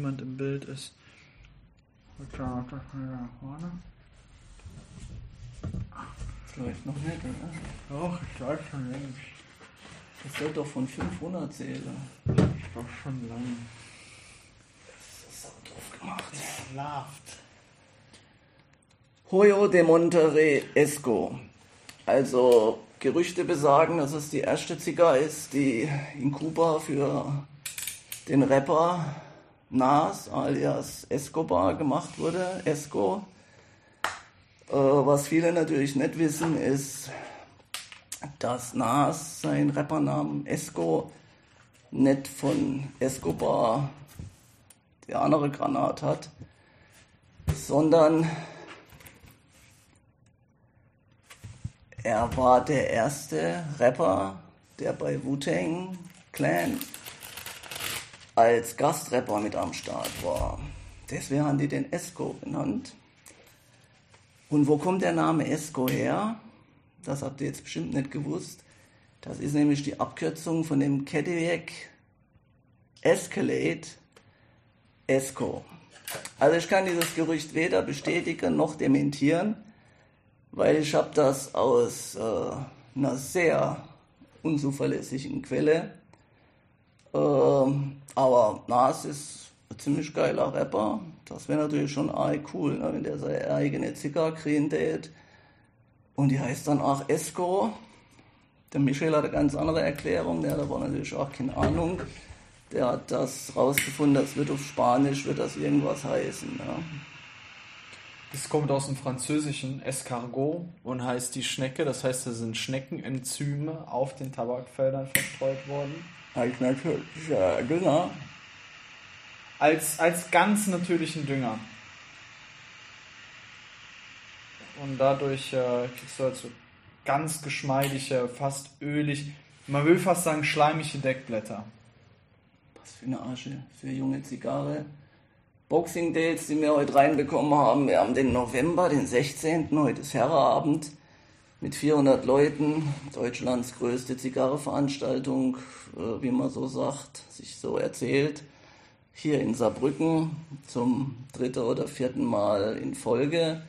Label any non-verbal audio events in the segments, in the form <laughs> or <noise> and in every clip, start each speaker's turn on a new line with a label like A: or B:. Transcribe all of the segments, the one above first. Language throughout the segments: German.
A: jemand im Bild ist. Da vorne.
B: Vielleicht noch nicht, oder?
A: Doch, ich weiß schon längst.
B: Das soll doch von 500 zählen.
A: Das ist doch schon lang.
B: Das ist auch drauf gemacht.
A: Schlaft.
B: Hoyo de Monterrey Esco. Also Gerüchte besagen, dass es die erste Zigarre ist, die in Kuba für den Rapper Nas alias Escobar gemacht wurde. Esco. Äh, was viele natürlich nicht wissen, ist, dass Nas seinen Rappernamen Esco nicht von Escobar, der andere Granat hat, sondern er war der erste Rapper, der bei Wu-Tang Clan als Gastrapper mit am Start war. Deswegen haben die den Esco genannt. Und wo kommt der Name Esco her? Das habt ihr jetzt bestimmt nicht gewusst. Das ist nämlich die Abkürzung von dem Cadillac Escalade Esco. Also ich kann dieses Gerücht weder bestätigen noch dementieren, weil ich habe das aus äh, einer sehr unzuverlässigen Quelle. Ähm, aber Nas ist ein ziemlich geiler Rapper. Das wäre natürlich schon cool, ne, wenn der seine eigene Zigarre kriegen tät. Und die heißt dann auch Esco. Der Michel hat eine ganz andere Erklärung, der hat aber natürlich auch keine Ahnung. Der hat das rausgefunden, das wird auf Spanisch, wird das irgendwas heißen. Ja.
A: Das kommt aus dem Französischen Escargot und heißt die Schnecke. Das heißt, da sind Schneckenenzyme auf den Tabakfeldern verstreut worden.
B: Als natürlicher Dünger.
A: Als, als ganz natürlichen Dünger. Und dadurch äh, kriegst du halt so ganz geschmeidige, fast ölig, man will fast sagen schleimige Deckblätter.
B: Was für eine Asche für junge Zigarre. Boxing Dates, die wir heute reinbekommen haben. Wir haben den November, den 16. Heute ist Herrenabend mit 400 Leuten. Deutschlands größte Zigarreveranstaltung, äh, wie man so sagt, sich so erzählt. Hier in Saarbrücken zum dritten oder vierten Mal in Folge.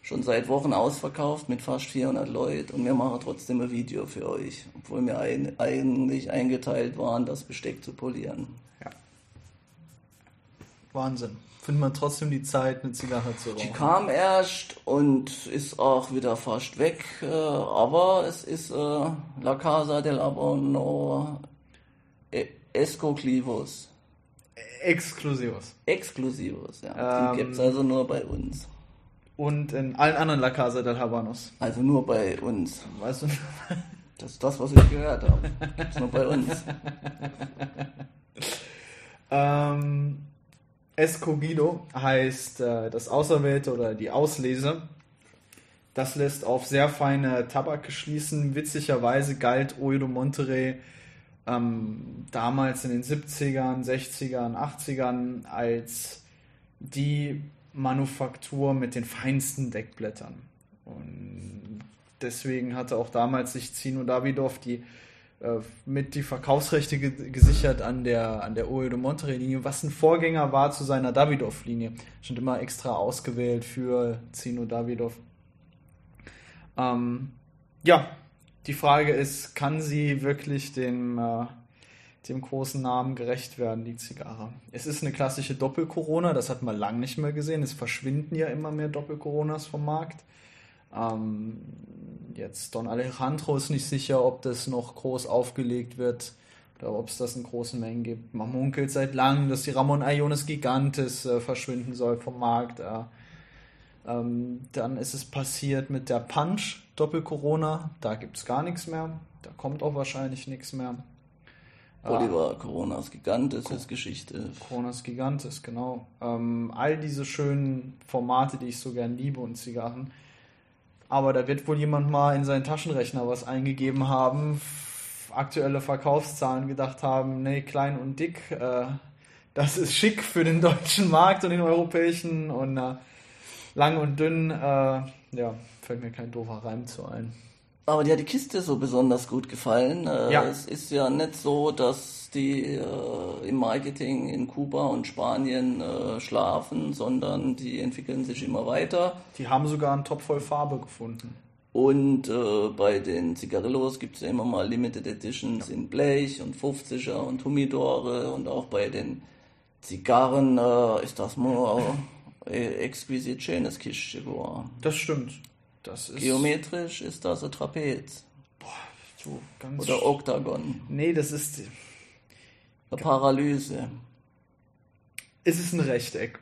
B: Schon seit Wochen ausverkauft mit fast 400 Leuten und wir machen trotzdem ein Video für euch, obwohl wir ein, eigentlich eingeteilt waren, das Besteck zu polieren.
A: Wahnsinn. Findet man trotzdem die Zeit, eine Zigarre zu rauchen.
B: Die kam erst und ist auch wieder fast weg, äh, aber es ist äh, La Casa del Abono Escoclivos.
A: Exklusivos.
B: Exklusivos, ja. Die
A: Ähm,
B: gibt es also nur bei uns.
A: Und in allen anderen La Casa del Habanos.
B: Also nur bei uns.
A: Weißt du? <laughs>
B: Das ist das, was ich gehört habe. Gibt's nur bei uns. <laughs>
A: Ähm, Escogido heißt äh, das Auserwählte oder die Auslese. Das lässt auf sehr feine Tabak schließen. Witzigerweise galt Oedo Monterrey ähm, damals in den 70ern, 60ern, 80ern als die Manufaktur mit den feinsten Deckblättern. Und deswegen hatte auch damals sich Zino Davidoff die mit die Verkaufsrechte ge gesichert an der, an der Oedo Monterrey-Linie, was ein Vorgänger war zu seiner Davidoff-Linie. Schon immer extra ausgewählt für Zino Davidoff. Ähm, ja, die Frage ist, kann sie wirklich dem, äh, dem großen Namen gerecht werden, die Zigarre? Es ist eine klassische Doppel-Corona, das hat man lang nicht mehr gesehen. Es verschwinden ja immer mehr Doppel-Coronas vom Markt. Ähm, jetzt Don Alejandro ist nicht sicher, ob das noch groß aufgelegt wird oder ob es das in großen Mengen gibt. Man munkelt seit langem, dass die Ramon Iones Gigantes äh, verschwinden soll vom Markt. Äh, ähm, dann ist es passiert mit der Punch Doppel Corona. Da gibt es gar nichts mehr. Da kommt auch wahrscheinlich nichts mehr.
B: Oliver Coronas Gigantes ist Geschichte.
A: Coronas Gigantes, genau. Ähm, all diese schönen Formate, die ich so gern liebe und Zigarren. Aber da wird wohl jemand mal in seinen Taschenrechner was eingegeben haben, aktuelle Verkaufszahlen gedacht haben, nee, klein und dick, äh, das ist schick für den <laughs> deutschen Markt und den europäischen und äh, lang und dünn, äh, ja, fällt mir kein doofer Reim zu ein.
B: Aber dir hat die Kiste so besonders gut gefallen. Äh,
A: Ja.
B: Es ist ja nicht so, dass die äh, im Marketing in Kuba und Spanien äh, schlafen, sondern die entwickeln sich immer weiter.
A: Die haben sogar einen Topf voll Farbe gefunden.
B: Und äh, bei den Zigarillos gibt es ja immer mal Limited Editions in Blech und 50er und Humidore und auch bei den Zigarren äh, ist das mal äh, exquisit schönes Kistchen geworden.
A: Das stimmt. Das ist
B: Geometrisch ist das ein Trapez
A: so ganz.
B: oder Oktagon,
A: nee, das ist.
B: Paralyse,
A: Es ist ein Rechteck.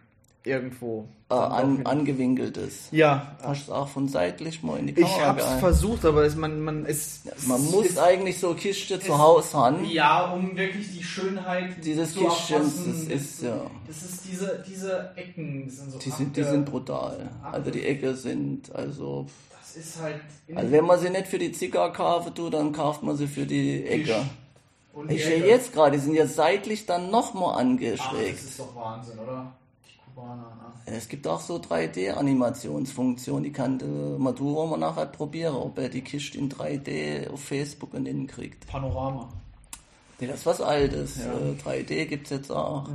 A: Irgendwo.
B: äh, an, angewinkeltes.
A: ja,
B: Hast du auch von seitlich mal in die
A: ich
B: Kamera
A: hab's
B: gehalten?
A: versucht, aber es, man, man ist.
B: Man
A: es
B: muss
A: ist,
B: eigentlich so Kiste zu Hause haben.
A: Ja, um wirklich die Schönheit
B: Dieses
A: zu
B: Kistchens, das ist ja.
A: Das ist diese, diese Ecken, das sind so
B: Die sind, die sind brutal. Also die Ecke sind, also.
A: Das ist halt.
B: Also wenn man sie nicht für die Zigarre kaufen tut, dann kauft man sie für die Ecke.
A: Und
B: Ich sehe jetzt gerade, die sind ja seitlich dann nochmal
A: Ach, das
B: angeschrägt.
A: ist doch Wahnsinn, oder? Die Kubaner, ne?
B: Es gibt auch so 3D-Animationsfunktionen, die kann der Maduro mal nachher probieren, ob er die Kiste in 3D auf Facebook und innen kriegt.
A: Panorama.
B: Nee, das ist was Altes.
A: Ja.
B: Äh, 3D gibt's jetzt auch.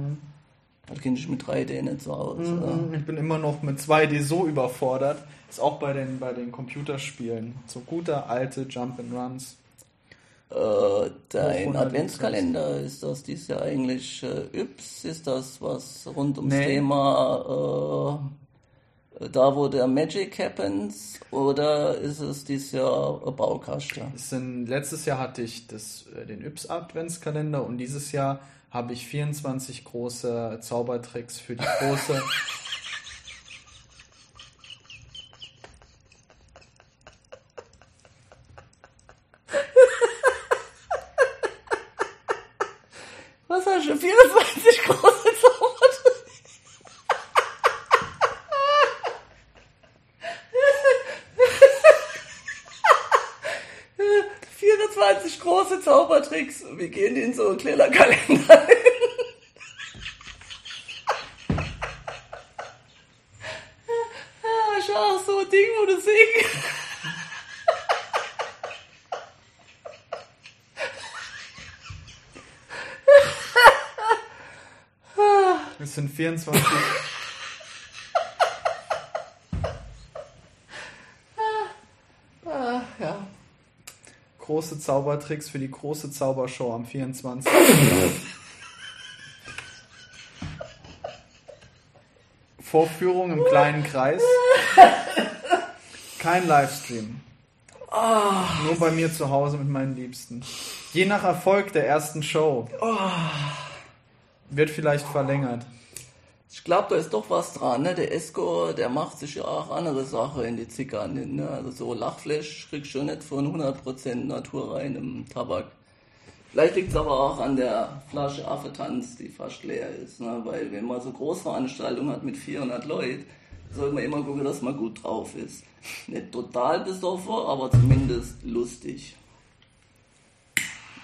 B: Da kenne ich mit 3D nicht so aus. oder?
A: Ich bin immer noch mit 2D so überfordert. Ist auch bei den, bei den Computerspielen. So guter alte Jump and Runs.
B: Äh, dein Adventskalender, ist das dies Jahr eigentlich äh, Yps? Ist das was rund ums
A: Nee.
B: Thema äh, da, wo der Magic happens? Oder ist es dieses Jahr ein Baukasten?
A: Letztes Jahr hatte ich das, äh, den Yps Adventskalender und dieses Jahr habe ich 24 große Zaubertricks für die große. <laughs>
B: Du? 24 große Zaubertricks? 24 große Zaubertricks. Wir gehen in so einen Kalender. Ah, schau, so ein Ding, wo du singst.
A: Es sind 24.
B: Ah, ja.
A: große Zaubertricks für die große Zaubershow am 24. Vorführung im kleinen Kreis. Kein Livestream. Nur bei mir zu Hause mit meinen Liebsten. Je nach Erfolg der ersten Show. Wird vielleicht verlängert.
B: Ich glaube, da ist doch was dran. Ne? Der Esco, der macht sich ja auch andere Sachen in die Zickern. Ne? Also so Lachfleisch kriegst du nicht von 100% naturreinem Tabak. Vielleicht liegt es aber auch an der Flasche Affetanz, die fast leer ist. Ne? Weil wenn man so Großveranstaltungen hat mit 400 Leuten, soll man immer gucken, dass man gut drauf ist. <laughs> Nicht total besoffen, aber zumindest lustig.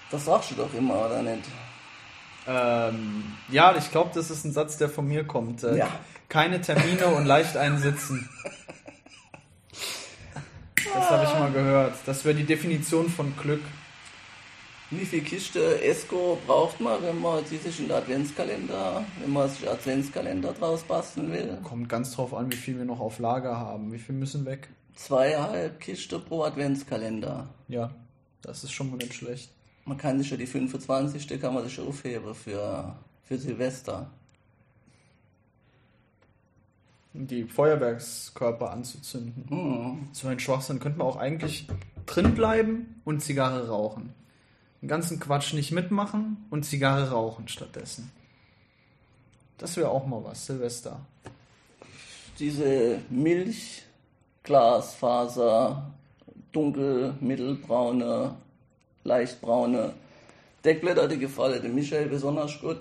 B: Das sagst du doch immer, oder nicht?
A: Ähm, ja, ich glaube, das ist ein Satz, der von mir kommt. Äh,
B: Ja.
A: Keine Termine und leicht einsitzen. Das habe ich mal gehört. Das wäre die Definition von Glück.
B: Wie viel Kiste Esco braucht man, wenn man sich in den Adventskalender, wenn man sich einen Adventskalender draus basteln will?
A: Kommt ganz drauf an, wie viel wir noch auf Lager haben. Wie viel müssen weg?
B: Zweieinhalb Kiste pro Adventskalender.
A: Ja, das ist schon mal nicht schlecht.
B: Man kann sich ja die 25. kann man sich aufheben für, für Silvester.
A: Die Feuerwerkskörper anzuzünden.
B: Hm.
A: So ein Schwachsinn. Könnte man auch eigentlich drin bleiben und Zigarre rauchen. Den ganzen Quatsch nicht mitmachen und Zigarre rauchen stattdessen. Das wäre auch mal was, Silvester.
B: Diese Milchglasfaser, dunkel, mittelbraune, leichtbraune Deckblätter, die gefallen dem Michael besonders gut.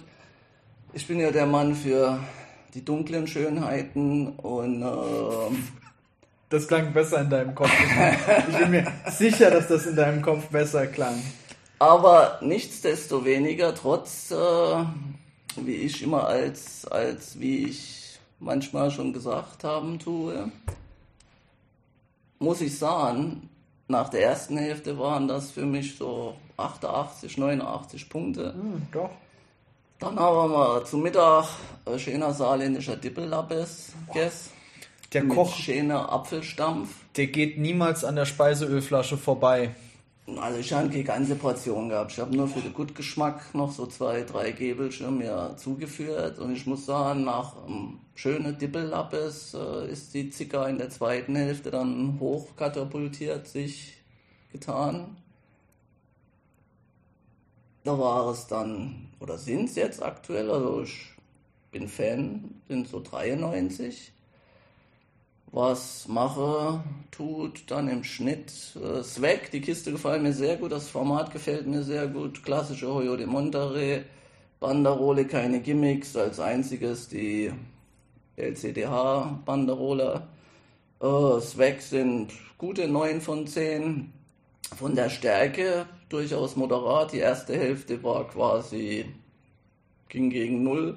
B: Ich bin ja der Mann für die dunklen Schönheiten und ähm,
A: Das klang besser in deinem Kopf. Ich bin mir sicher, dass das in deinem Kopf besser klang.
B: Aber nichtsdestoweniger, trotz, äh, wie ich immer als, als, wie ich manchmal schon gesagt haben tue, muss ich sagen, nach der ersten Hälfte waren das für mich so 88, 89 Punkte.
A: Hm, doch.
B: Dann haben wir zum Mittag äh, schöner saarländischer Dippelappes gegessen.
A: Der
B: mit
A: Koch,
B: schöner Apfelstampf.
A: der geht niemals an der Speiseölflasche vorbei.
B: Also ich habe keine ganze Portion gehabt. Ich habe nur für den Gutgeschmack noch so zwei, drei Gäbelchen mir zugeführt. Und ich muss sagen, nach ähm, schöne Dippellappes äh, ist die Zicker in der zweiten Hälfte dann hochkatapultiert sich getan. Da war es dann, oder sind es jetzt aktuell, also ich bin Fan, sind so 93 was mache, tut, dann im Schnitt. Äh, Swag, die Kiste gefällt mir sehr gut, das Format gefällt mir sehr gut. Klassische Hoyo de Monterey, Banderole, keine Gimmicks, als einziges die LCDH-Banderole. Äh, Swag sind gute 9 von 10. Von der Stärke durchaus moderat. Die erste Hälfte war quasi, ging gegen 0.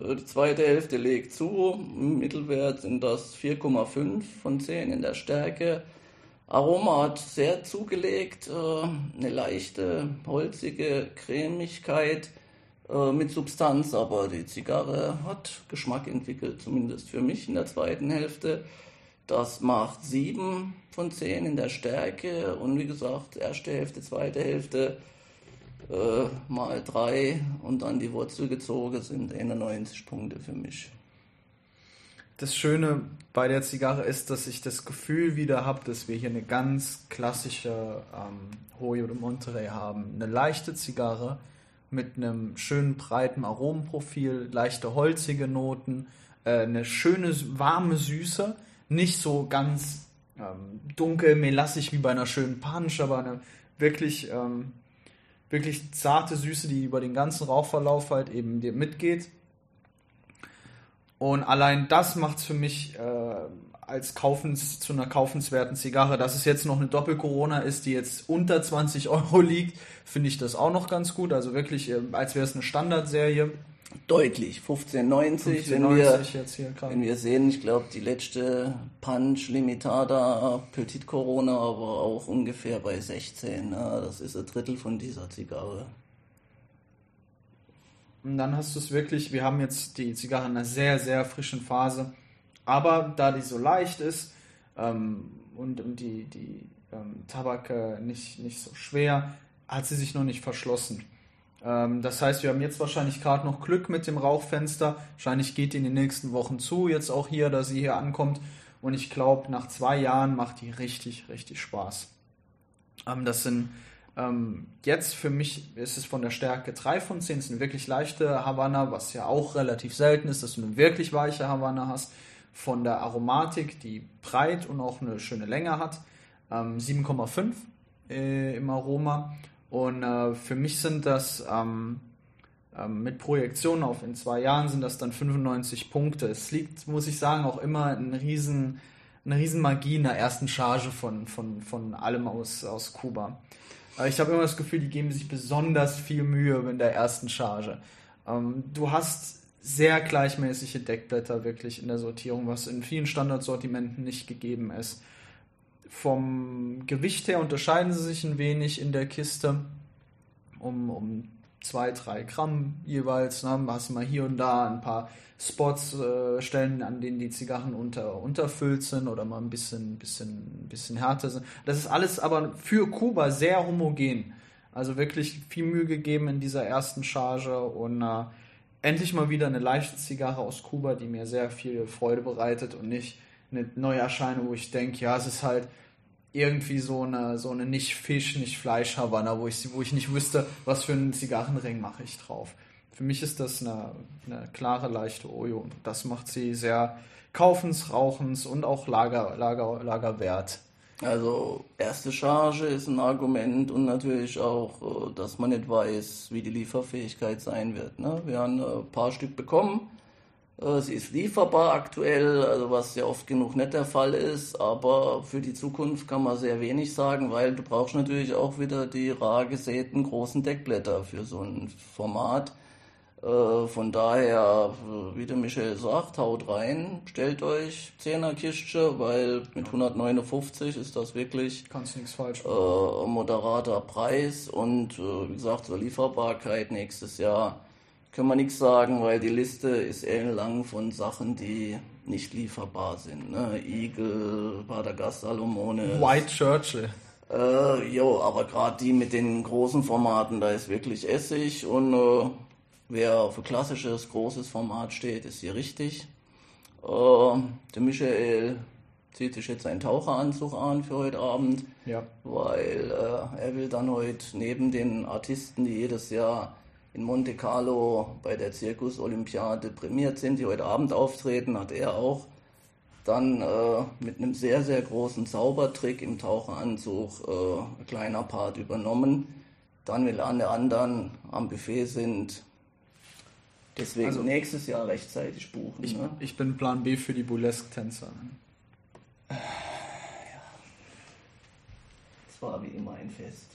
B: Äh, Die zweite Hälfte legt zu. Im Mittelwert sind das 4,5 von 10 in der Stärke. Aroma hat sehr zugelegt, äh, eine leichte, holzige Cremigkeit äh, mit Substanz, aber die Zigarre hat Geschmack entwickelt, zumindest für mich in der zweiten Hälfte. Das macht 7 von 10 in der Stärke und wie gesagt, erste Hälfte, zweite Hälfte äh, mal 3 und dann die Wurzel gezogen sind 91 Punkte für mich.
A: Das Schöne bei der Zigarre ist, dass ich das Gefühl wieder habe, dass wir hier eine ganz klassische ähm, Hoyo de Monterey haben. Eine leichte Zigarre mit einem schönen breiten Aromenprofil, leichte holzige Noten, äh, eine schöne warme Süße, nicht so ganz ähm, dunkel, melassig wie bei einer schönen Punch, aber eine wirklich, ähm, wirklich zarte Süße, die über den ganzen Rauchverlauf halt eben dir mitgeht. Und allein das macht es für mich äh, als kaufens, zu einer kaufenswerten Zigarre. Dass es jetzt noch eine Doppel-Corona ist, die jetzt unter 20 Euro liegt, finde ich das auch noch ganz gut. Also wirklich, äh, als wäre es eine Standardserie.
B: Deutlich, 1590, wenn
A: 15,90
B: wir,
A: jetzt hier gerade.
B: wenn wir sehen, ich glaube, die letzte Punch Limitada Petit Corona war auch ungefähr bei 16. Ja, das ist ein Drittel von dieser Zigarre.
A: Und dann hast du es wirklich, wir haben jetzt die Zigarre in einer sehr, sehr frischen Phase. Aber da die so leicht ist ähm, und, und die, die ähm, Tabak äh, nicht, nicht so schwer, hat sie sich noch nicht verschlossen. Ähm, das heißt, wir haben jetzt wahrscheinlich gerade noch Glück mit dem Rauchfenster. Wahrscheinlich geht die in den nächsten Wochen zu, jetzt auch hier, dass sie hier ankommt. Und ich glaube, nach zwei Jahren macht die richtig, richtig Spaß. Ähm, das sind ähm, jetzt für mich ist es von der Stärke 3 von 10. Es ist eine wirklich leichte Havanna, was ja auch relativ selten ist, dass du eine wirklich weiche Havanna hast. Von der Aromatik, die breit und auch eine schöne Länge hat. Ähm, 7,5 äh, im Aroma. Und äh, für mich sind das ähm, ähm, mit Projektion auf in zwei Jahren sind das dann 95 Punkte. Es liegt, muss ich sagen, auch immer ein riesen, eine riesen Magie in der ersten Charge von, von, von allem aus, aus Kuba. Äh, Ich habe immer das Gefühl, die geben sich besonders viel Mühe in der ersten Charge. Ähm, du hast sehr gleichmäßige Deckblätter wirklich in der Sortierung, was in vielen Standardsortimenten nicht gegeben ist. Vom Gewicht her unterscheiden sie sich ein wenig in der Kiste um, um zwei, drei Gramm jeweils. Ne? Hast mal hier und da ein paar Spots, äh, Stellen, an denen die Zigarren unter, unterfüllt sind oder mal ein bisschen, bisschen, bisschen härter sind. Das ist alles aber für Kuba sehr homogen. Also wirklich viel Mühe gegeben in dieser ersten Charge und äh, endlich mal wieder eine leichte Zigarre aus Kuba, die mir sehr viel Freude bereitet und nicht eine Neuerscheinung, wo ich denke, ja, es ist halt irgendwie so eine, so eine nicht Fisch, nicht Fleisch Havanna, wo ich, wo ich nicht wüsste, was für einen Zigarrenring mache ich drauf. Für mich ist das eine, eine klare, leichte Ojo und das macht sie sehr kaufens, rauchens und auch Lager, Lager, Lagerwert.
B: Also erste Charge ist ein Argument und natürlich auch, äh, dass man nicht weiß, wie die Lieferfähigkeit sein wird. Ne? Wir haben ein paar Stück bekommen. Äh, Sie ist lieferbar aktuell, also was ja oft genug nicht der Fall ist, aber für die Zukunft kann man sehr wenig sagen, weil du brauchst natürlich auch wieder die rar gesäten großen Deckblätter für so ein Format. Äh, von daher, äh, wie der Michael sagt, haut rein, stellt euch 10er Kistche, weil mit 159 ist das wirklich
A: Kannst nichts falsch
B: äh, moderater Preis und äh, wie gesagt zur Lieferbarkeit nächstes Jahr können wir nichts sagen, weil die Liste ist ellenlang von Sachen, die nicht lieferbar sind. Ne? Igel, Badagast, Salomone.
A: White Churchill.
B: Äh, jo, aber gerade die mit den großen Formaten, da ist wirklich Essig und äh, wer auf ein klassisches, großes Format steht, ist hier richtig. Äh, der Michael zieht sich jetzt einen Taucheranzug an für heute Abend,
A: Ja.
B: weil äh, er will dann heute neben den Artisten, die jedes Jahr in Monte Carlo bei der Zirkus-Olympiade prämiert sind, die heute Abend auftreten, hat er auch dann äh, mit einem sehr, sehr großen Zaubertrick im Taucheranzug äh, ein kleiner Part übernommen. Dann, weil alle anderen am Buffet sind, deswegen
A: Also-
B: nächstes Jahr rechtzeitig buchen.
A: Ich,
B: ne?
A: ich bin Plan B für die Burlesque-Tänzer.
B: Es war wie immer ein Fest.